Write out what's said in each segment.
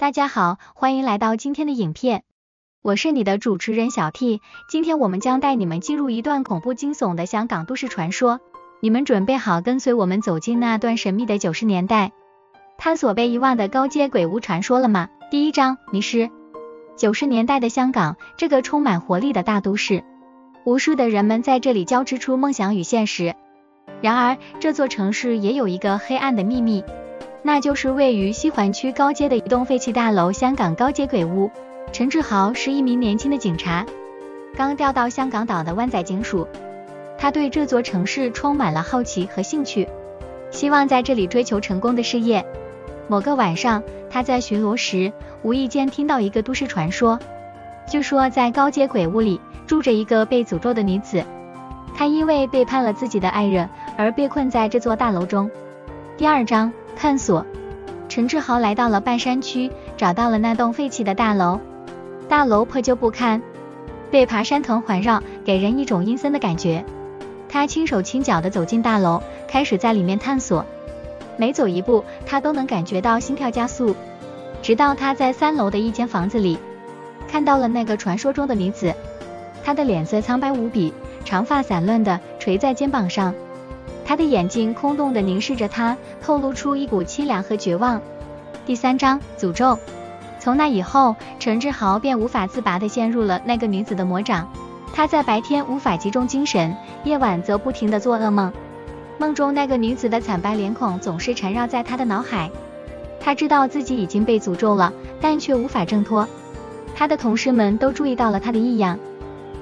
大家好，欢迎来到今天的影片，我是你的主持人小 T。今天我们将带你们进入一段恐怖惊悚的香港都市传说，你们准备好跟随我们走进那段神秘的九十年代，探索被遗忘的高阶鬼屋传说了吗？第一章迷失。九十年代的香港，这个充满活力的大都市，无数的人们在这里交织出梦想与现实。然而，这座城市也有一个黑暗的秘密。那就是位于西环区高街的一栋废弃大楼——香港高街鬼屋。陈志豪是一名年轻的警察，刚调到香港岛的湾仔警署。他对这座城市充满了好奇和兴趣，希望在这里追求成功的事业。某个晚上，他在巡逻时，无意间听到一个都市传说，据说在高街鬼屋里住着一个被诅咒的女子，她因为背叛了自己的爱人而被困在这座大楼中。第二章。探索，陈志豪来到了半山区，找到了那栋废弃的大楼。大楼破旧不堪，被爬山藤环绕，给人一种阴森的感觉。他轻手轻脚地走进大楼，开始在里面探索。每走一步，他都能感觉到心跳加速。直到他在三楼的一间房子里，看到了那个传说中的女子。她的脸色苍白无比，长发散乱地垂在肩膀上。他的眼睛空洞的凝视着他，透露出一股凄凉和绝望。第三章诅咒。从那以后，陈志豪便无法自拔的陷入了那个女子的魔掌。他在白天无法集中精神，夜晚则不停的做噩梦，梦中那个女子的惨白脸孔总是缠绕在他的脑海。他知道自己已经被诅咒了，但却无法挣脱。他的同事们都注意到了他的异样，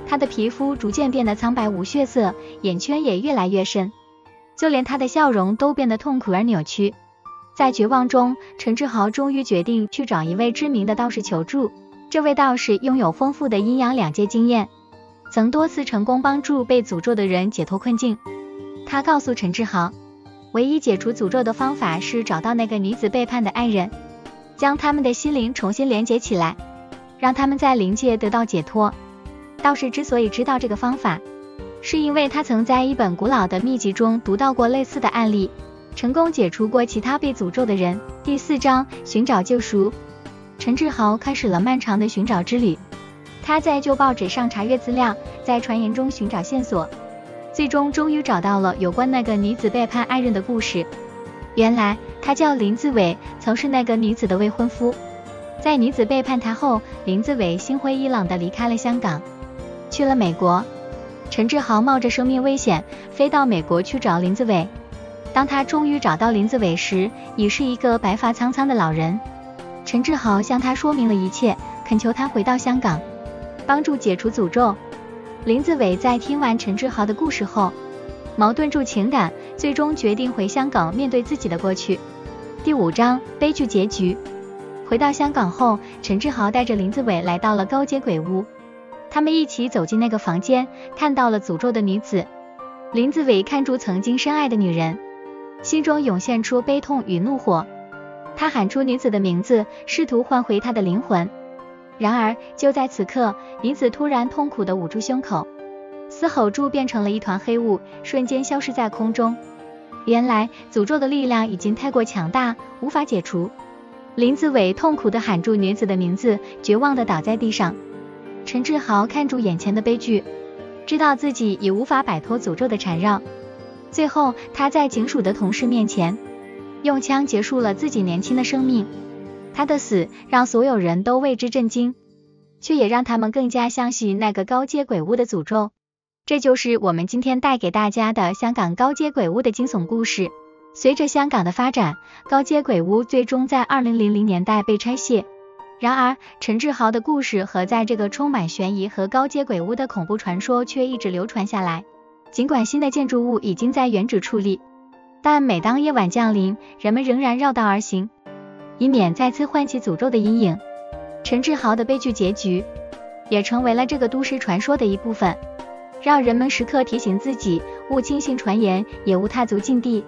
他的皮肤逐渐变得苍白无血色，眼圈也越来越深。就连他的笑容都变得痛苦而扭曲，在绝望中，陈志豪终于决定去找一位知名的道士求助。这位道士拥有丰富的阴阳两界经验，曾多次成功帮助被诅咒的人解脱困境。他告诉陈志豪，唯一解除诅咒的方法是找到那个女子背叛的爱人，将他们的心灵重新连接起来，让他们在灵界得到解脱。道士之所以知道这个方法，是因为他曾在一本古老的秘籍中读到过类似的案例，成功解除过其他被诅咒的人。第四章寻找救赎，陈志豪开始了漫长的寻找之旅。他在旧报纸上查阅资料，在传言中寻找线索，最终终于找到了有关那个女子背叛爱人的故事。原来他叫林子伟，曾是那个女子的未婚夫。在女子背叛他后，林子伟心灰意冷的离开了香港，去了美国。陈志豪冒着生命危险飞到美国去找林子伟。当他终于找到林子伟时，已是一个白发苍苍的老人。陈志豪向他说明了一切，恳求他回到香港，帮助解除诅咒。林子伟在听完陈志豪的故事后，矛盾住情感，最终决定回香港面对自己的过去。第五章悲剧结局。回到香港后，陈志豪带着林子伟来到了高街鬼屋。他们一起走进那个房间，看到了诅咒的女子林子伟。看住曾经深爱的女人，心中涌现出悲痛与怒火。他喊出女子的名字，试图唤回她的灵魂。然而就在此刻，女子突然痛苦的捂住胸口，嘶吼住变成了一团黑雾，瞬间消失在空中。原来诅咒的力量已经太过强大，无法解除。林子伟痛苦的喊住女子的名字，绝望的倒在地上。陈志豪看住眼前的悲剧，知道自己已无法摆脱诅咒的缠绕。最后，他在警署的同事面前，用枪结束了自己年轻的生命。他的死让所有人都为之震惊，却也让他们更加相信那个高阶鬼屋的诅咒。这就是我们今天带给大家的香港高阶鬼屋的惊悚故事。随着香港的发展，高阶鬼屋最终在二零零零年代被拆卸。然而，陈志豪的故事和在这个充满悬疑和高阶鬼屋的恐怖传说却一直流传下来。尽管新的建筑物已经在原址矗立，但每当夜晚降临，人们仍然绕道而行，以免再次唤起诅咒的阴影。陈志豪的悲剧结局也成为了这个都市传说的一部分，让人们时刻提醒自己：勿轻信传言，也勿踏足禁地。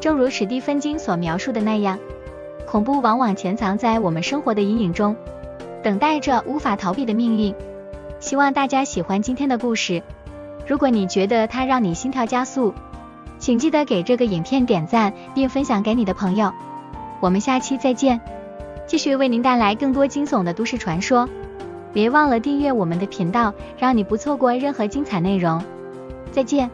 正如史蒂芬金所描述的那样。恐怖往往潜藏在我们生活的阴影中，等待着无法逃避的命运。希望大家喜欢今天的故事。如果你觉得它让你心跳加速，请记得给这个影片点赞并分享给你的朋友。我们下期再见。继续为您带来更多惊悚的都市传说。别忘了订阅我们的频道，让你不错过任何精彩内容。再见。